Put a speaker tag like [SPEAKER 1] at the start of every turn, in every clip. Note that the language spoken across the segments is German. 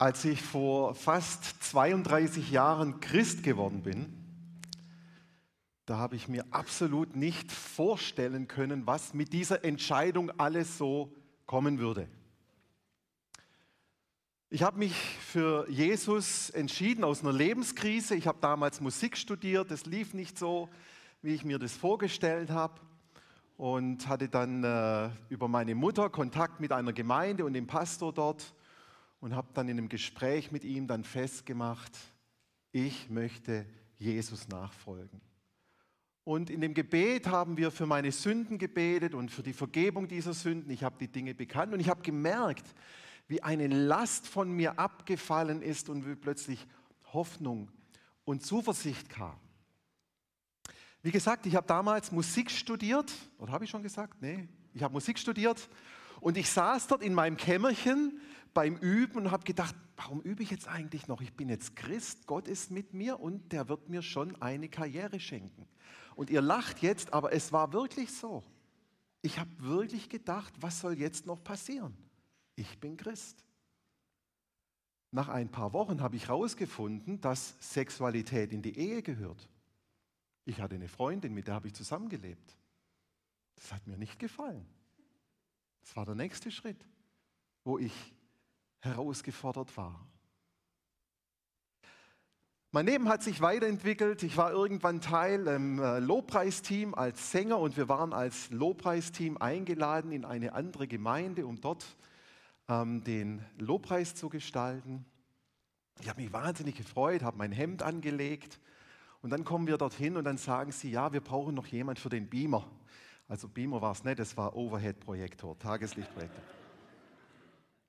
[SPEAKER 1] Als ich vor fast 32 Jahren Christ geworden bin, da habe ich mir absolut nicht vorstellen können, was mit dieser Entscheidung alles so kommen würde. Ich habe mich für Jesus entschieden aus einer Lebenskrise. Ich habe damals Musik studiert, das lief nicht so, wie ich mir das vorgestellt habe und hatte dann äh, über meine Mutter Kontakt mit einer Gemeinde und dem Pastor dort und habe dann in einem Gespräch mit ihm dann festgemacht, ich möchte Jesus nachfolgen. Und in dem Gebet haben wir für meine Sünden gebetet und für die Vergebung dieser Sünden. Ich habe die Dinge bekannt und ich habe gemerkt, wie eine Last von mir abgefallen ist und wie plötzlich Hoffnung und Zuversicht kam. Wie gesagt, ich habe damals Musik studiert, oder habe ich schon gesagt? Nee, ich habe Musik studiert und ich saß dort in meinem Kämmerchen beim Üben und habe gedacht, warum übe ich jetzt eigentlich noch? Ich bin jetzt Christ, Gott ist mit mir und der wird mir schon eine Karriere schenken. Und ihr lacht jetzt, aber es war wirklich so. Ich habe wirklich gedacht, was soll jetzt noch passieren? Ich bin Christ. Nach ein paar Wochen habe ich herausgefunden, dass Sexualität in die Ehe gehört. Ich hatte eine Freundin, mit der habe ich zusammengelebt. Das hat mir nicht gefallen. Das war der nächste Schritt, wo ich herausgefordert war. Mein Leben hat sich weiterentwickelt. Ich war irgendwann Teil im äh, Lobpreisteam als Sänger und wir waren als Lobpreisteam eingeladen in eine andere Gemeinde, um dort ähm, den Lobpreis zu gestalten. Ich habe mich wahnsinnig gefreut, habe mein Hemd angelegt und dann kommen wir dorthin und dann sagen sie, ja, wir brauchen noch jemand für den Beamer. Also Beamer war es nicht, es war Overhead-Projektor, Tageslichtprojektor.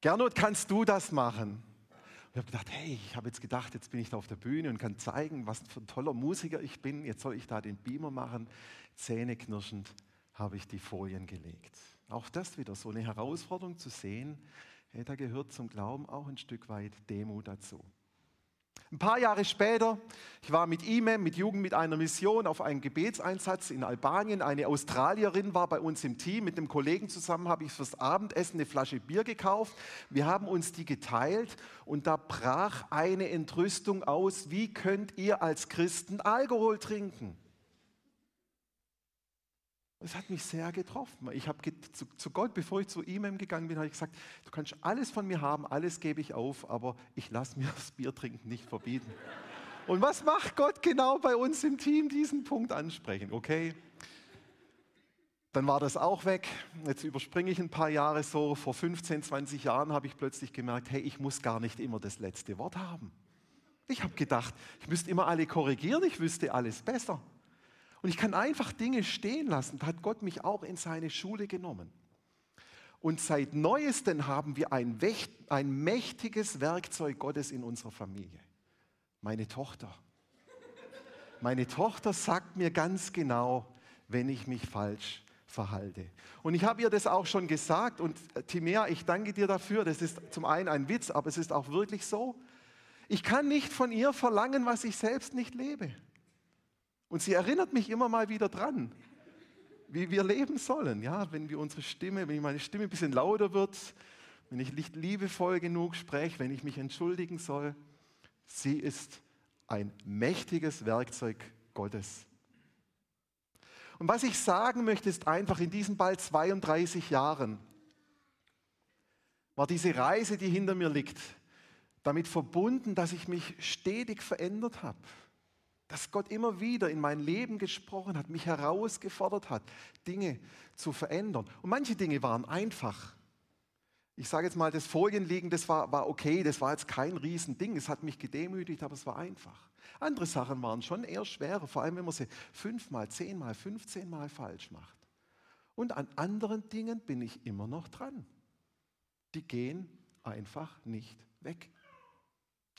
[SPEAKER 1] Gernot, kannst du das machen? Und ich habe gedacht, hey, ich habe jetzt gedacht, jetzt bin ich da auf der Bühne und kann zeigen, was für ein toller Musiker ich bin. Jetzt soll ich da den Beamer machen. Zähneknirschend habe ich die Folien gelegt. Auch das wieder so eine Herausforderung zu sehen, hey, da gehört zum Glauben auch ein Stück weit Demut dazu. Ein paar Jahre später, ich war mit IMEM, mit Jugend mit einer Mission, auf einem Gebetseinsatz in Albanien. Eine Australierin war bei uns im Team. Mit einem Kollegen zusammen habe ich fürs Abendessen eine Flasche Bier gekauft. Wir haben uns die geteilt und da brach eine Entrüstung aus. Wie könnt ihr als Christen Alkohol trinken? Das hat mich sehr getroffen. Ich habe zu, zu, Gott, bevor ich zu ihm gegangen bin, habe ich gesagt, du kannst alles von mir haben, alles gebe ich auf, aber ich lasse mir das Bier trinken nicht verbieten. Und was macht Gott genau bei uns im Team? Diesen Punkt ansprechen, okay? Dann war das auch weg. Jetzt überspringe ich ein paar Jahre so. Vor 15, 20 Jahren habe ich plötzlich gemerkt, hey, ich muss gar nicht immer das letzte Wort haben. Ich habe gedacht, ich müsste immer alle korrigieren, ich wüsste alles besser. Und ich kann einfach Dinge stehen lassen. Da hat Gott mich auch in seine Schule genommen. Und seit neuestem haben wir ein, ein mächtiges Werkzeug Gottes in unserer Familie. Meine Tochter. Meine Tochter sagt mir ganz genau, wenn ich mich falsch verhalte. Und ich habe ihr das auch schon gesagt und äh, Timea, ich danke dir dafür. Das ist zum einen ein Witz, aber es ist auch wirklich so. Ich kann nicht von ihr verlangen, was ich selbst nicht lebe. Und sie erinnert mich immer mal wieder dran, wie wir leben sollen. Ja, wenn wir unsere Stimme, wenn meine Stimme ein bisschen lauter wird, wenn ich nicht liebevoll genug spreche, wenn ich mich entschuldigen soll. Sie ist ein mächtiges Werkzeug Gottes. Und was ich sagen möchte, ist einfach, in diesen bald 32 Jahren war diese Reise, die hinter mir liegt, damit verbunden, dass ich mich stetig verändert habe dass Gott immer wieder in mein Leben gesprochen hat, mich herausgefordert hat, Dinge zu verändern. Und manche Dinge waren einfach. Ich sage jetzt mal, das Folienlegen, das war, war okay, das war jetzt kein Riesending, es hat mich gedemütigt, aber es war einfach. Andere Sachen waren schon eher schwerer, vor allem wenn man sie fünfmal, zehnmal, fünfzehnmal falsch macht. Und an anderen Dingen bin ich immer noch dran. Die gehen einfach nicht weg,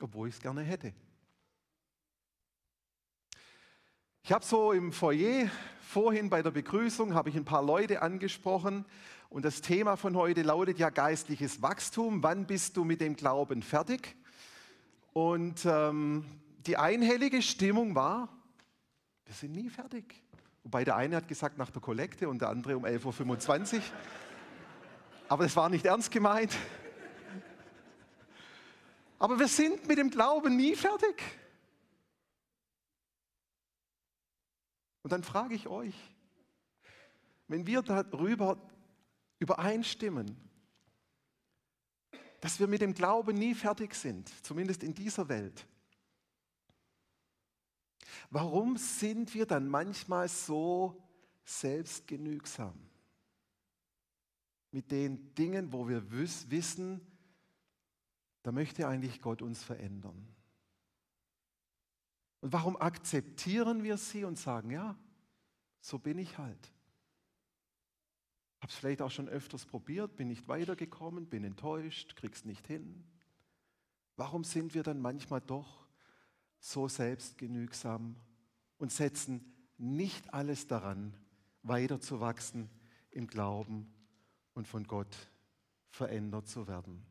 [SPEAKER 1] obwohl ich es gerne hätte. Ich habe so im Foyer vorhin bei der Begrüßung habe ich ein paar Leute angesprochen und das Thema von heute lautet ja geistliches Wachstum. Wann bist du mit dem Glauben fertig? Und ähm, die einhellige Stimmung war, wir sind nie fertig. Wobei der eine hat gesagt nach der Kollekte und der andere um 11.25 Uhr. Aber das war nicht ernst gemeint. Aber wir sind mit dem Glauben nie fertig. Und dann frage ich euch, wenn wir darüber übereinstimmen, dass wir mit dem Glauben nie fertig sind, zumindest in dieser Welt, warum sind wir dann manchmal so selbstgenügsam mit den Dingen, wo wir wissen, da möchte eigentlich Gott uns verändern? Und warum akzeptieren wir sie und sagen, ja, so bin ich halt? Habe es vielleicht auch schon öfters probiert, bin nicht weitergekommen, bin enttäuscht, krieg's nicht hin. Warum sind wir dann manchmal doch so selbstgenügsam und setzen nicht alles daran, weiterzuwachsen im Glauben und von Gott verändert zu werden?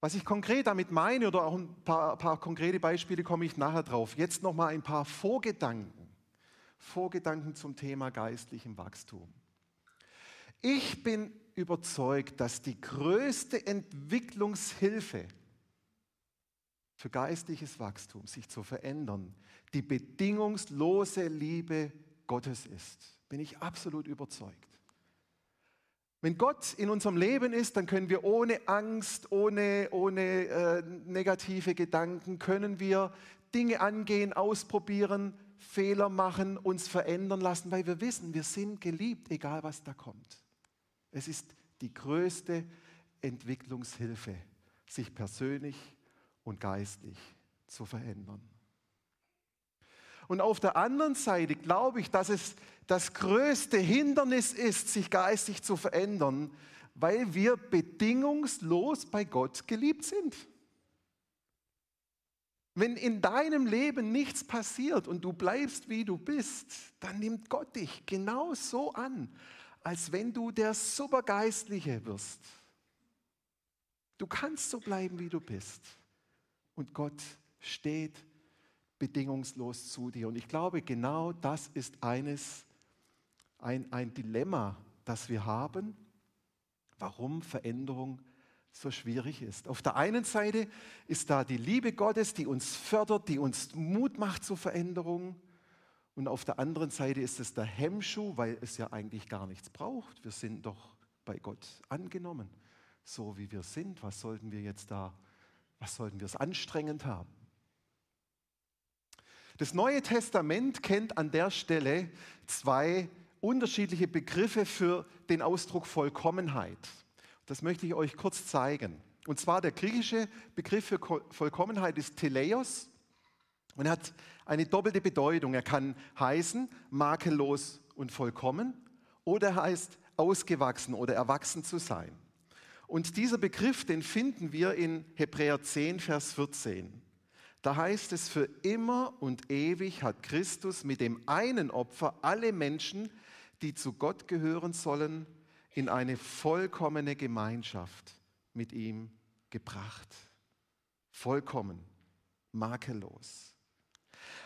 [SPEAKER 1] Was ich konkret damit meine oder auch ein paar, paar konkrete Beispiele komme ich nachher drauf. Jetzt noch mal ein paar Vorgedanken Vorgedanken zum Thema geistlichem Wachstum. Ich bin überzeugt, dass die größte Entwicklungshilfe für geistliches Wachstum, sich zu verändern, die bedingungslose Liebe Gottes ist. Bin ich absolut überzeugt. Wenn Gott in unserem Leben ist, dann können wir ohne Angst, ohne, ohne äh, negative Gedanken, können wir Dinge angehen, ausprobieren, Fehler machen, uns verändern lassen, weil wir wissen, wir sind geliebt, egal was da kommt. Es ist die größte Entwicklungshilfe, sich persönlich und geistlich zu verändern. Und auf der anderen Seite glaube ich, dass es das größte Hindernis ist, sich geistig zu verändern, weil wir bedingungslos bei Gott geliebt sind. Wenn in deinem Leben nichts passiert und du bleibst, wie du bist, dann nimmt Gott dich genau so an, als wenn du der Supergeistliche wirst. Du kannst so bleiben, wie du bist. Und Gott steht bedingungslos zu dir. Und ich glaube, genau das ist eines, ein, ein Dilemma, das wir haben, warum Veränderung so schwierig ist. Auf der einen Seite ist da die Liebe Gottes, die uns fördert, die uns Mut macht zur Veränderung. Und auf der anderen Seite ist es der Hemmschuh, weil es ja eigentlich gar nichts braucht. Wir sind doch bei Gott angenommen, so wie wir sind. Was sollten wir jetzt da, was sollten wir es anstrengend haben? Das Neue Testament kennt an der Stelle zwei unterschiedliche Begriffe für den Ausdruck Vollkommenheit. Das möchte ich euch kurz zeigen. Und zwar der griechische Begriff für Vollkommenheit ist Teleios und hat eine doppelte Bedeutung. Er kann heißen makellos und vollkommen oder er heißt ausgewachsen oder erwachsen zu sein. Und dieser Begriff, den finden wir in Hebräer 10, Vers 14. Da heißt es, für immer und ewig hat Christus mit dem einen Opfer alle Menschen, die zu Gott gehören sollen, in eine vollkommene Gemeinschaft mit ihm gebracht. Vollkommen, makellos.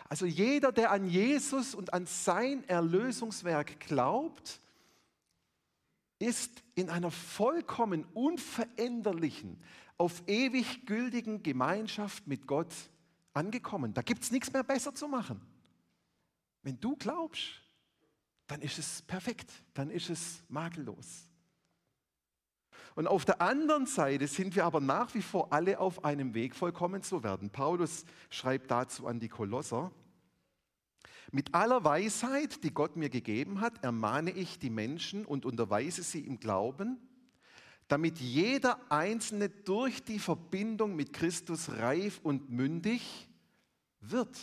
[SPEAKER 1] Also jeder, der an Jesus und an sein Erlösungswerk glaubt, ist in einer vollkommen unveränderlichen, auf ewig gültigen Gemeinschaft mit Gott angekommen. Da gibt es nichts mehr besser zu machen. Wenn du glaubst, dann ist es perfekt, dann ist es makellos. Und auf der anderen Seite sind wir aber nach wie vor alle auf einem Weg, vollkommen zu werden. Paulus schreibt dazu an die Kolosser, mit aller Weisheit, die Gott mir gegeben hat, ermahne ich die Menschen und unterweise sie im Glauben, damit jeder Einzelne durch die Verbindung mit Christus reif und mündig wird.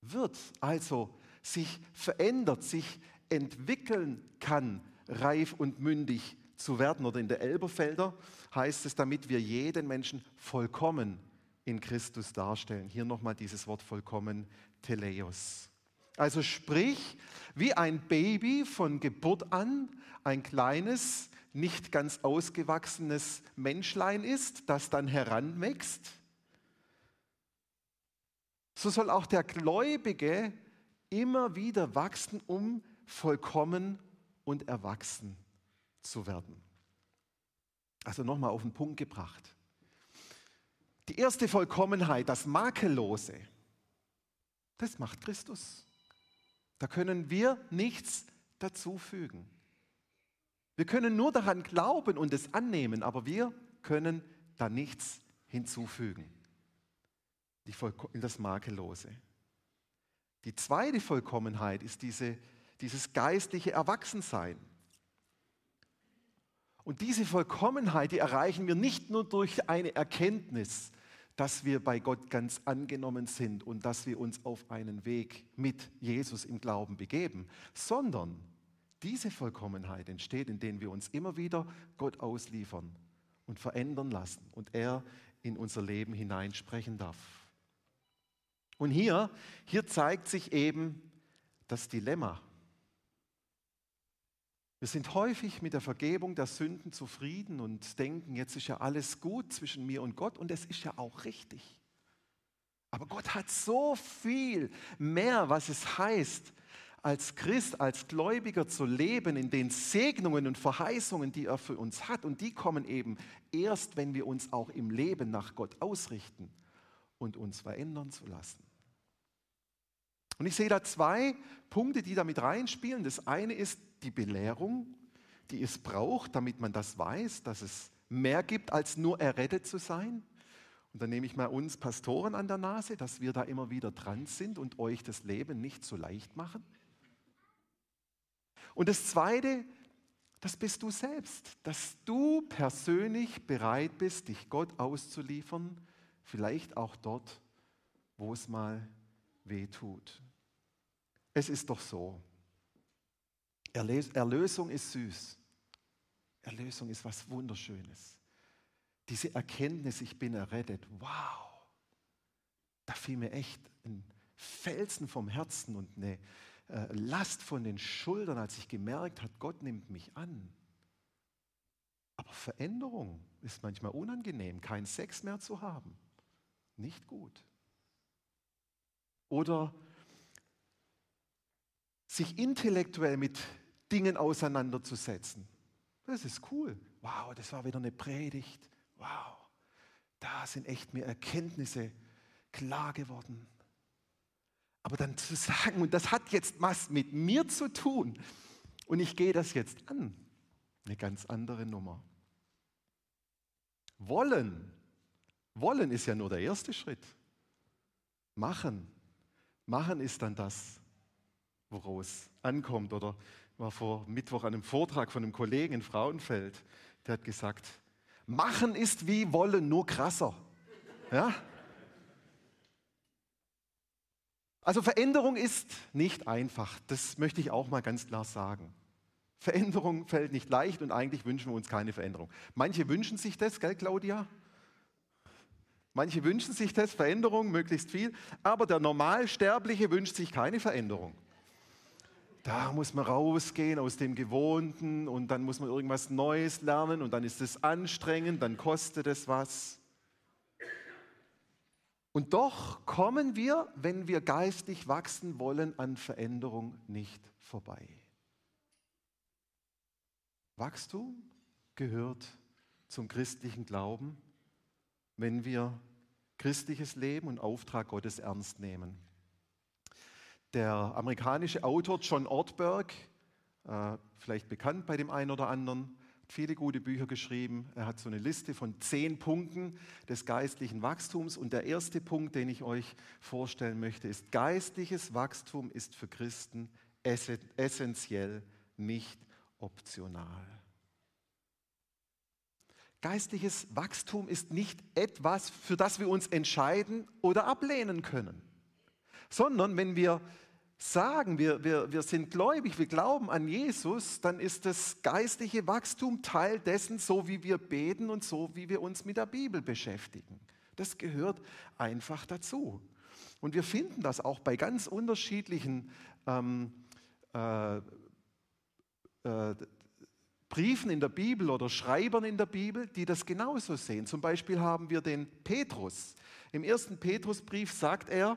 [SPEAKER 1] Wird also sich verändert, sich entwickeln kann, reif und mündig zu werden. Oder in der Elberfelder heißt es, damit wir jeden Menschen vollkommen in Christus darstellen. Hier nochmal dieses Wort vollkommen, Teleios. Also sprich, wie ein Baby von Geburt an, ein kleines, nicht ganz ausgewachsenes Menschlein ist, das dann heranwächst, so soll auch der Gläubige immer wieder wachsen, um vollkommen und erwachsen zu werden. Also nochmal auf den Punkt gebracht. Die erste Vollkommenheit, das Makellose, das macht Christus. Da können wir nichts dazufügen. Wir können nur daran glauben und es annehmen, aber wir können da nichts hinzufügen. Die das Makellose. Die zweite Vollkommenheit ist diese, dieses geistliche Erwachsensein. Und diese Vollkommenheit, die erreichen wir nicht nur durch eine Erkenntnis, dass wir bei Gott ganz angenommen sind und dass wir uns auf einen Weg mit Jesus im Glauben begeben, sondern diese Vollkommenheit entsteht, indem wir uns immer wieder Gott ausliefern und verändern lassen und er in unser Leben hineinsprechen darf. Und hier, hier zeigt sich eben das Dilemma. Wir sind häufig mit der Vergebung der Sünden zufrieden und denken, jetzt ist ja alles gut zwischen mir und Gott und es ist ja auch richtig. Aber Gott hat so viel mehr, was es heißt, als Christ, als Gläubiger zu leben in den Segnungen und Verheißungen, die er für uns hat. Und die kommen eben erst, wenn wir uns auch im Leben nach Gott ausrichten und uns verändern zu lassen. Und ich sehe da zwei Punkte, die damit reinspielen. Das eine ist die Belehrung, die es braucht, damit man das weiß, dass es mehr gibt, als nur errettet zu sein. Und dann nehme ich mal uns Pastoren an der Nase, dass wir da immer wieder dran sind und euch das Leben nicht so leicht machen. Und das Zweite, das bist du selbst, dass du persönlich bereit bist, dich Gott auszuliefern, vielleicht auch dort, wo es mal weh tut. Es ist doch so. Erlösung ist süß. Erlösung ist was Wunderschönes. Diese Erkenntnis, ich bin errettet, wow, da fiel mir echt ein Felsen vom Herzen und eine äh, Last von den Schultern, als ich gemerkt habe, Gott nimmt mich an. Aber Veränderung ist manchmal unangenehm, keinen Sex mehr zu haben. Nicht gut. Oder sich intellektuell mit Dingen auseinanderzusetzen. Das ist cool. Wow, das war wieder eine Predigt. Wow, da sind echt mir Erkenntnisse klar geworden. Aber dann zu sagen, und das hat jetzt was mit mir zu tun, und ich gehe das jetzt an, eine ganz andere Nummer. Wollen, wollen ist ja nur der erste Schritt. Machen, machen ist dann das, woraus es ankommt. Oder war vor Mittwoch an einem Vortrag von einem Kollegen in Frauenfeld, der hat gesagt, machen ist wie wollen, nur krasser. Ja? Also Veränderung ist nicht einfach, das möchte ich auch mal ganz klar sagen. Veränderung fällt nicht leicht und eigentlich wünschen wir uns keine Veränderung. Manche wünschen sich das, gell Claudia? Manche wünschen sich das, Veränderung, möglichst viel, aber der Normalsterbliche wünscht sich keine Veränderung. Da muss man rausgehen aus dem Gewohnten und dann muss man irgendwas Neues lernen und dann ist es anstrengend, dann kostet es was. Und doch kommen wir, wenn wir geistig wachsen wollen, an Veränderung nicht vorbei. Wachstum gehört zum christlichen Glauben, wenn wir christliches Leben und Auftrag Gottes ernst nehmen. Der amerikanische Autor John Ortberg, äh, vielleicht bekannt bei dem einen oder anderen, viele gute Bücher geschrieben. Er hat so eine Liste von zehn Punkten des geistlichen Wachstums. Und der erste Punkt, den ich euch vorstellen möchte, ist, geistliches Wachstum ist für Christen essentiell, nicht optional. Geistliches Wachstum ist nicht etwas, für das wir uns entscheiden oder ablehnen können, sondern wenn wir sagen, wir, wir, wir sind gläubig, wir glauben an Jesus, dann ist das geistliche Wachstum Teil dessen, so wie wir beten und so wie wir uns mit der Bibel beschäftigen. Das gehört einfach dazu. Und wir finden das auch bei ganz unterschiedlichen ähm, äh, äh, Briefen in der Bibel oder Schreibern in der Bibel, die das genauso sehen. Zum Beispiel haben wir den Petrus. Im ersten Petrusbrief sagt er,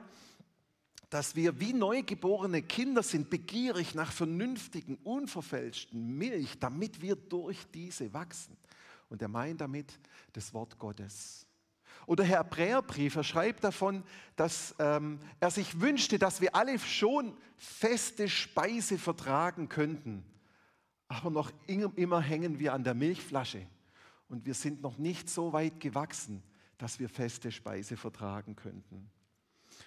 [SPEAKER 1] dass wir wie neugeborene Kinder sind, begierig nach vernünftigen, unverfälschten Milch, damit wir durch diese wachsen. Und er meint damit das Wort Gottes. Oder Herr Hebräerbrief, er schreibt davon, dass ähm, er sich wünschte, dass wir alle schon feste Speise vertragen könnten. Aber noch immer hängen wir an der Milchflasche und wir sind noch nicht so weit gewachsen, dass wir feste Speise vertragen könnten.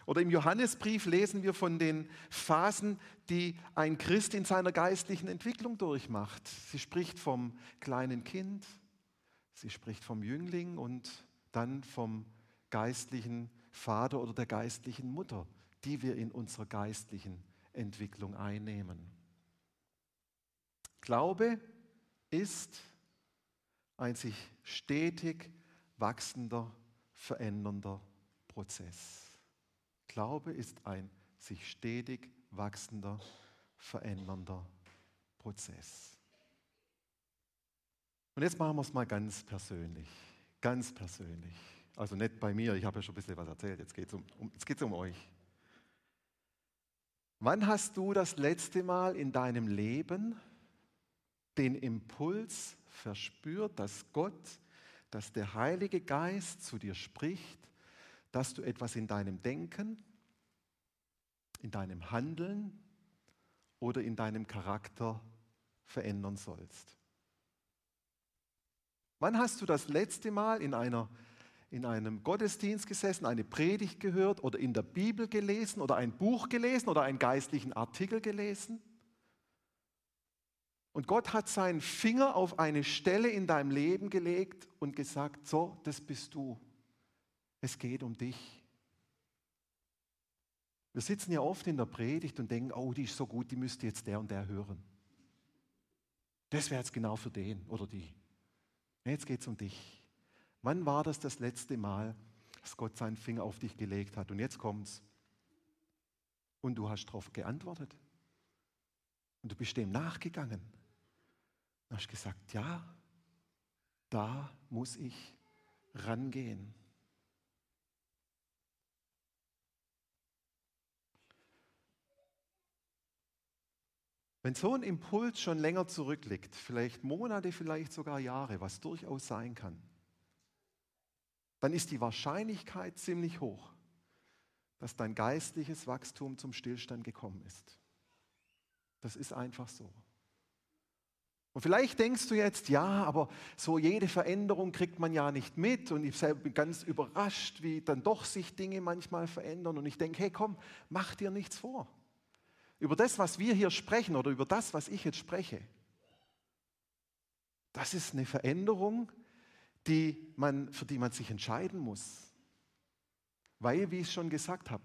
[SPEAKER 1] Oder im Johannesbrief lesen wir von den Phasen, die ein Christ in seiner geistlichen Entwicklung durchmacht. Sie spricht vom kleinen Kind, sie spricht vom Jüngling und dann vom geistlichen Vater oder der geistlichen Mutter, die wir in unserer geistlichen Entwicklung einnehmen. Glaube ist ein sich stetig wachsender, verändernder Prozess. Glaube ist ein sich stetig wachsender, verändernder Prozess. Und jetzt machen wir es mal ganz persönlich. Ganz persönlich. Also nicht bei mir, ich habe ja schon ein bisschen was erzählt, jetzt geht es um, um, um euch. Wann hast du das letzte Mal in deinem Leben den Impuls verspürt, dass Gott, dass der Heilige Geist zu dir spricht dass du etwas in deinem Denken, in deinem Handeln oder in deinem Charakter verändern sollst. Wann hast du das letzte Mal in, einer, in einem Gottesdienst gesessen, eine Predigt gehört oder in der Bibel gelesen oder ein Buch gelesen oder einen geistlichen Artikel gelesen? Und Gott hat seinen Finger auf eine Stelle in deinem Leben gelegt und gesagt, so, das bist du. Es geht um dich. Wir sitzen ja oft in der Predigt und denken, oh, die ist so gut, die müsste jetzt der und der hören. Das wäre jetzt genau für den oder die. Jetzt geht es um dich. Wann war das das letzte Mal, dass Gott seinen Finger auf dich gelegt hat? Und jetzt kommt's. Und du hast darauf geantwortet. Und du bist dem nachgegangen. Du hast gesagt, ja, da muss ich rangehen. Wenn so ein Impuls schon länger zurückliegt, vielleicht Monate, vielleicht sogar Jahre, was durchaus sein kann, dann ist die Wahrscheinlichkeit ziemlich hoch, dass dein geistliches Wachstum zum Stillstand gekommen ist. Das ist einfach so. Und vielleicht denkst du jetzt, ja, aber so jede Veränderung kriegt man ja nicht mit und ich bin ganz überrascht, wie dann doch sich Dinge manchmal verändern und ich denke, hey komm, mach dir nichts vor über das, was wir hier sprechen oder über das, was ich jetzt spreche, das ist eine Veränderung, die man, für die man sich entscheiden muss. Weil, wie ich schon gesagt habe,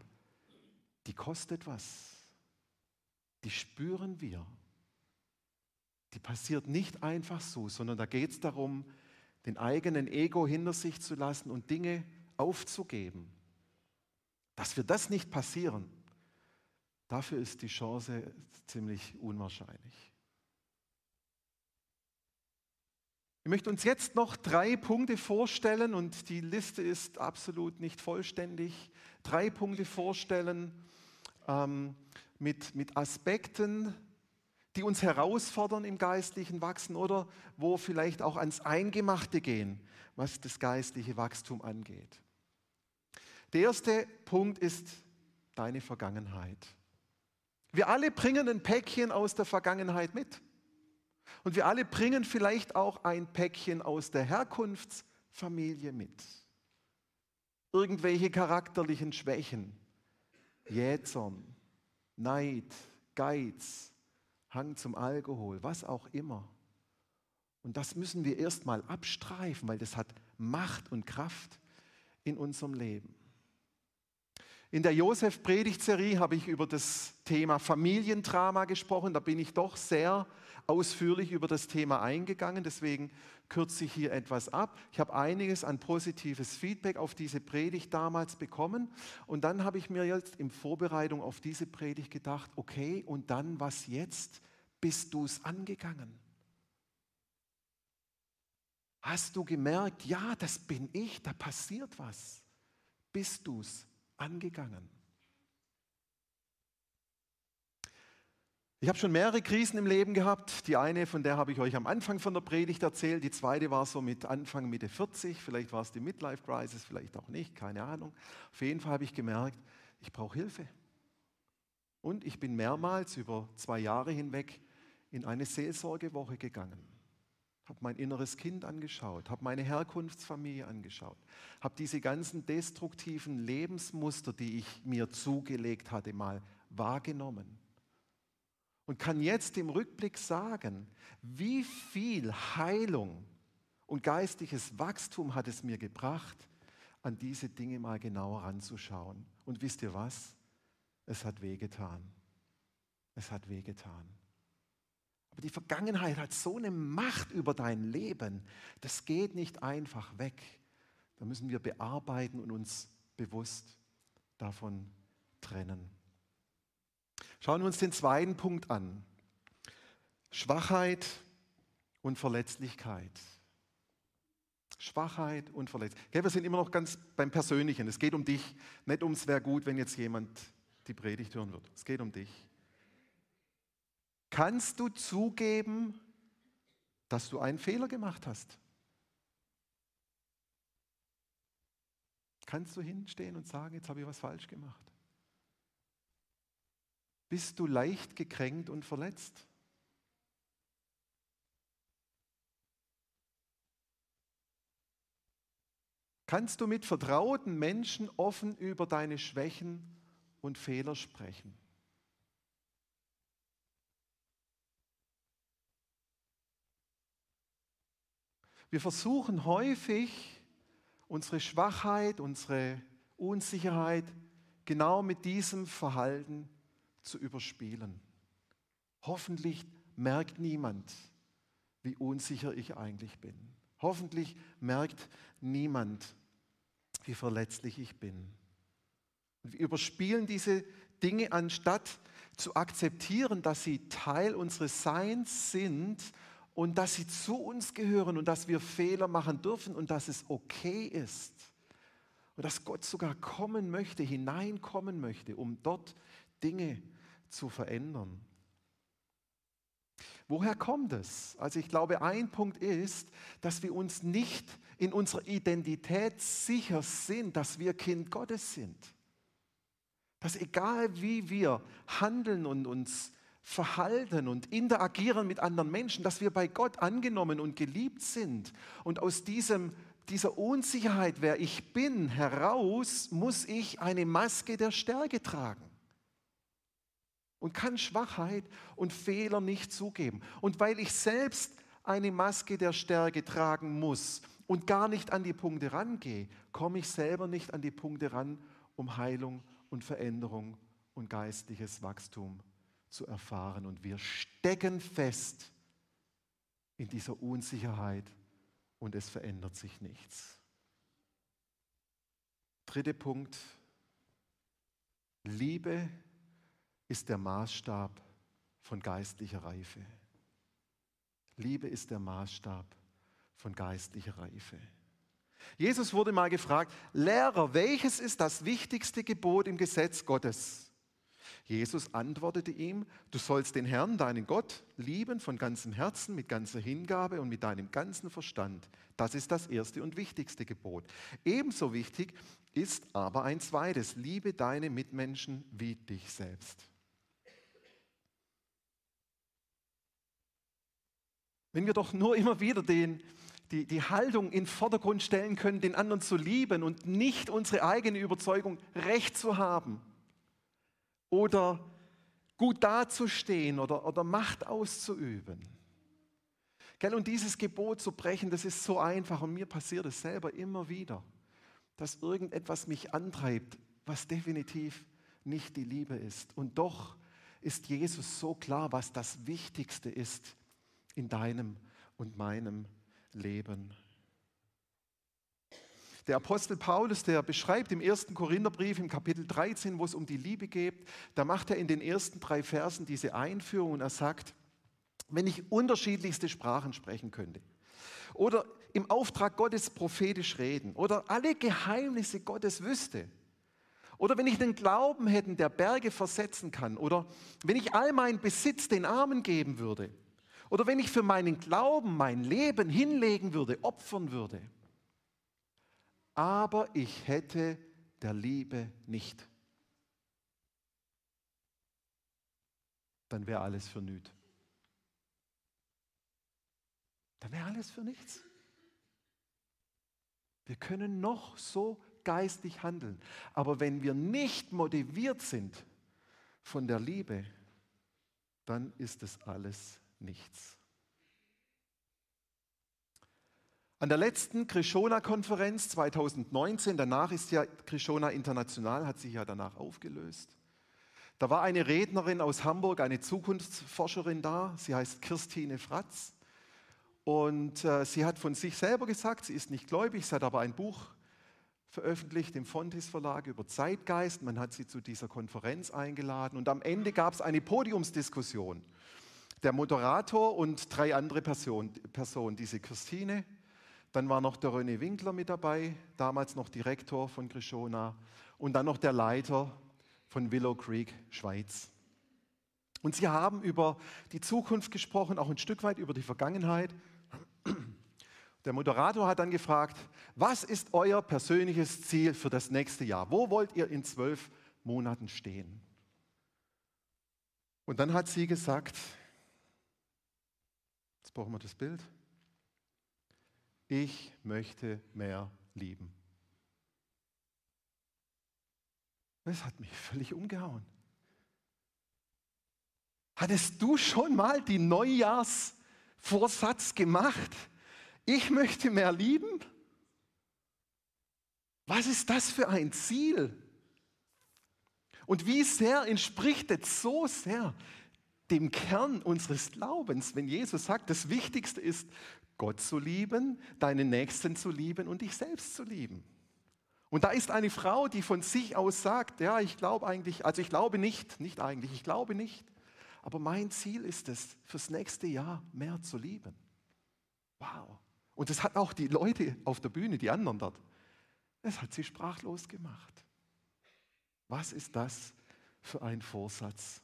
[SPEAKER 1] die kostet was. Die spüren wir. Die passiert nicht einfach so, sondern da geht es darum, den eigenen Ego hinter sich zu lassen und Dinge aufzugeben. Dass wir das nicht passieren, Dafür ist die Chance ziemlich unwahrscheinlich. Ich möchte uns jetzt noch drei Punkte vorstellen und die Liste ist absolut nicht vollständig. Drei Punkte vorstellen ähm, mit, mit Aspekten, die uns herausfordern im geistlichen Wachsen oder wo vielleicht auch ans Eingemachte gehen, was das geistliche Wachstum angeht. Der erste Punkt ist deine Vergangenheit. Wir alle bringen ein Päckchen aus der Vergangenheit mit. Und wir alle bringen vielleicht auch ein Päckchen aus der Herkunftsfamilie mit. Irgendwelche charakterlichen Schwächen, Jätsern, Neid, Geiz, Hang zum Alkohol, was auch immer. Und das müssen wir erstmal abstreifen, weil das hat Macht und Kraft in unserem Leben. In der Josef-Predigtserie habe ich über das Thema Familiendrama gesprochen. Da bin ich doch sehr ausführlich über das Thema eingegangen. Deswegen kürze ich hier etwas ab. Ich habe einiges an positives Feedback auf diese Predigt damals bekommen. Und dann habe ich mir jetzt in Vorbereitung auf diese Predigt gedacht, okay, und dann was jetzt? Bist du es angegangen? Hast du gemerkt, ja, das bin ich, da passiert was? Bist du es angegangen. Ich habe schon mehrere Krisen im Leben gehabt. Die eine, von der habe ich euch am Anfang von der Predigt erzählt. Die zweite war so mit Anfang, Mitte 40. Vielleicht war es die Midlife Crisis, vielleicht auch nicht, keine Ahnung. Auf jeden Fall habe ich gemerkt, ich brauche Hilfe. Und ich bin mehrmals über zwei Jahre hinweg in eine Seelsorgewoche gegangen. Habe mein inneres Kind angeschaut, habe meine Herkunftsfamilie angeschaut, habe diese ganzen destruktiven Lebensmuster, die ich mir zugelegt hatte, mal wahrgenommen und kann jetzt im Rückblick sagen, wie viel Heilung und geistiges Wachstum hat es mir gebracht, an diese Dinge mal genauer ranzuschauen. Und wisst ihr was? Es hat wehgetan. Es hat wehgetan. Aber die Vergangenheit hat so eine Macht über dein Leben, das geht nicht einfach weg. Da müssen wir bearbeiten und uns bewusst davon trennen. Schauen wir uns den zweiten Punkt an. Schwachheit und Verletzlichkeit. Schwachheit und Verletzlichkeit. wir sind immer noch ganz beim Persönlichen. Es geht um dich, nicht ums wäre gut, wenn jetzt jemand die Predigt hören wird. Es geht um dich. Kannst du zugeben, dass du einen Fehler gemacht hast? Kannst du hinstehen und sagen, jetzt habe ich was falsch gemacht? Bist du leicht gekränkt und verletzt? Kannst du mit vertrauten Menschen offen über deine Schwächen und Fehler sprechen? Wir versuchen häufig, unsere Schwachheit, unsere Unsicherheit genau mit diesem Verhalten zu überspielen. Hoffentlich merkt niemand, wie unsicher ich eigentlich bin. Hoffentlich merkt niemand, wie verletzlich ich bin. wir überspielen diese Dinge, anstatt zu akzeptieren, dass sie Teil unseres Seins sind und dass sie zu uns gehören und dass wir Fehler machen dürfen und dass es okay ist. Und dass Gott sogar kommen möchte, hineinkommen möchte, um dort Dinge zu verändern. Woher kommt es? Also ich glaube, ein Punkt ist, dass wir uns nicht in unserer Identität sicher sind, dass wir Kind Gottes sind. Dass egal wie wir handeln und uns verhalten und interagieren mit anderen Menschen, dass wir bei Gott angenommen und geliebt sind. Und aus diesem, dieser Unsicherheit, wer ich bin, heraus muss ich eine Maske der Stärke tragen und kann Schwachheit und Fehler nicht zugeben. Und weil ich selbst eine Maske der Stärke tragen muss und gar nicht an die Punkte rangehe, komme ich selber nicht an die Punkte ran, um Heilung und Veränderung und geistliches Wachstum zu erfahren. Und wir stecken fest in dieser Unsicherheit und es verändert sich nichts. Dritter Punkt. Liebe ist der Maßstab von geistlicher Reife. Liebe ist der Maßstab von geistlicher Reife. Jesus wurde mal gefragt, Lehrer, welches ist das wichtigste Gebot im Gesetz Gottes? Jesus antwortete ihm, du sollst den Herrn, deinen Gott, lieben von ganzem Herzen, mit ganzer Hingabe und mit deinem ganzen Verstand. Das ist das erste und wichtigste Gebot. Ebenso wichtig ist aber ein zweites, liebe deine Mitmenschen wie dich selbst. Wenn wir doch nur immer wieder den, die, die Haltung in den Vordergrund stellen können, den anderen zu lieben und nicht unsere eigene Überzeugung recht zu haben oder gut dazustehen oder, oder Macht auszuüben. Gell, und dieses Gebot zu brechen, das ist so einfach und mir passiert es selber immer wieder, dass irgendetwas mich antreibt, was definitiv nicht die Liebe ist. Und doch ist Jesus so klar, was das Wichtigste ist in deinem und meinem Leben. Der Apostel Paulus, der beschreibt im ersten Korintherbrief im Kapitel 13, wo es um die Liebe geht, da macht er in den ersten drei Versen diese Einführung und er sagt, wenn ich unterschiedlichste Sprachen sprechen könnte oder im Auftrag Gottes prophetisch reden oder alle Geheimnisse Gottes wüsste Oder wenn ich den Glauben hätte, der Berge versetzen kann. Oder wenn ich all meinen Besitz den Armen geben würde. Oder wenn ich für meinen Glauben mein Leben hinlegen würde, opfern würde. Aber ich hätte der Liebe nicht. Dann wäre alles für. Dann wäre alles für nichts. Wir können noch so geistig handeln. Aber wenn wir nicht motiviert sind von der Liebe, dann ist es alles nichts. An der letzten Krishona-Konferenz 2019, danach ist ja Krishona International, hat sich ja danach aufgelöst. Da war eine Rednerin aus Hamburg, eine Zukunftsforscherin da, sie heißt Kirstine Fratz. Und äh, sie hat von sich selber gesagt, sie ist nicht gläubig, sie hat aber ein Buch veröffentlicht im Fontis Verlag über Zeitgeist. Man hat sie zu dieser Konferenz eingeladen und am Ende gab es eine Podiumsdiskussion. Der Moderator und drei andere Personen, Person, diese Christine, dann war noch der René Winkler mit dabei, damals noch Direktor von Grishona und dann noch der Leiter von Willow Creek Schweiz. Und sie haben über die Zukunft gesprochen, auch ein Stück weit über die Vergangenheit. Der Moderator hat dann gefragt, was ist euer persönliches Ziel für das nächste Jahr? Wo wollt ihr in zwölf Monaten stehen? Und dann hat sie gesagt, jetzt brauchen wir das Bild, ich möchte mehr lieben. Das hat mich völlig umgehauen. Hattest du schon mal die Neujahrsvorsatz gemacht? Ich möchte mehr lieben? Was ist das für ein Ziel? Und wie sehr entspricht es so sehr dem Kern unseres Glaubens, wenn Jesus sagt, das Wichtigste ist, Gott zu lieben, deinen Nächsten zu lieben und dich selbst zu lieben. Und da ist eine Frau, die von sich aus sagt, ja, ich glaube eigentlich, also ich glaube nicht, nicht eigentlich, ich glaube nicht, aber mein Ziel ist es, fürs nächste Jahr mehr zu lieben. Wow. Und das hat auch die Leute auf der Bühne, die anderen dort, das hat sie sprachlos gemacht. Was ist das für ein Vorsatz?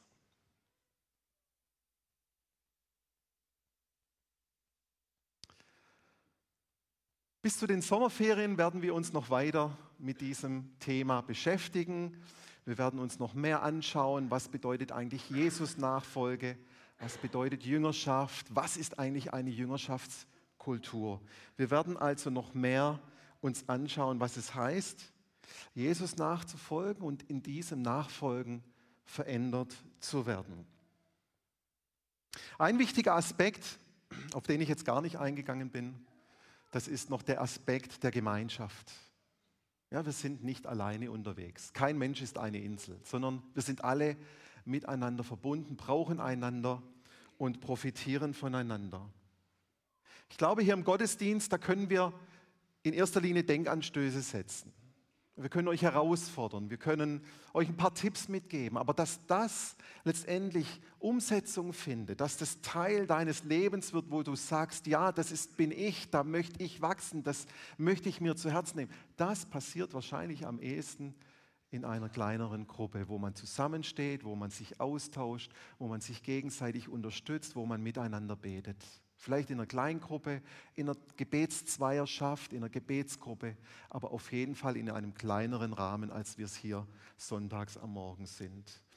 [SPEAKER 1] Bis zu den Sommerferien werden wir uns noch weiter mit diesem Thema beschäftigen. Wir werden uns noch mehr anschauen, was bedeutet eigentlich Jesus Nachfolge, was bedeutet Jüngerschaft, was ist eigentlich eine Jüngerschafts- Kultur. Wir werden also noch mehr uns anschauen, was es heißt, Jesus nachzufolgen und in diesem Nachfolgen verändert zu werden. Ein wichtiger Aspekt, auf den ich jetzt gar nicht eingegangen bin, das ist noch der Aspekt der Gemeinschaft. Ja, wir sind nicht alleine unterwegs. Kein Mensch ist eine Insel, sondern wir sind alle miteinander verbunden, brauchen einander und profitieren voneinander. Ich glaube, hier im Gottesdienst, da können wir in erster Linie Denkanstöße setzen. Wir können euch herausfordern, wir können euch ein paar Tipps mitgeben, aber dass das letztendlich Umsetzung findet, dass das Teil deines Lebens wird, wo du sagst, ja, das ist, bin ich, da möchte ich wachsen, das möchte ich mir zu Herzen nehmen, das passiert wahrscheinlich am ehesten in einer kleineren Gruppe, wo man zusammensteht, wo man sich austauscht, wo man sich gegenseitig unterstützt, wo man miteinander betet. Vielleicht in einer Kleingruppe, in einer Gebetszweierschaft, in einer Gebetsgruppe, aber auf jeden Fall in einem kleineren Rahmen, als wir es hier sonntags am Morgen sind.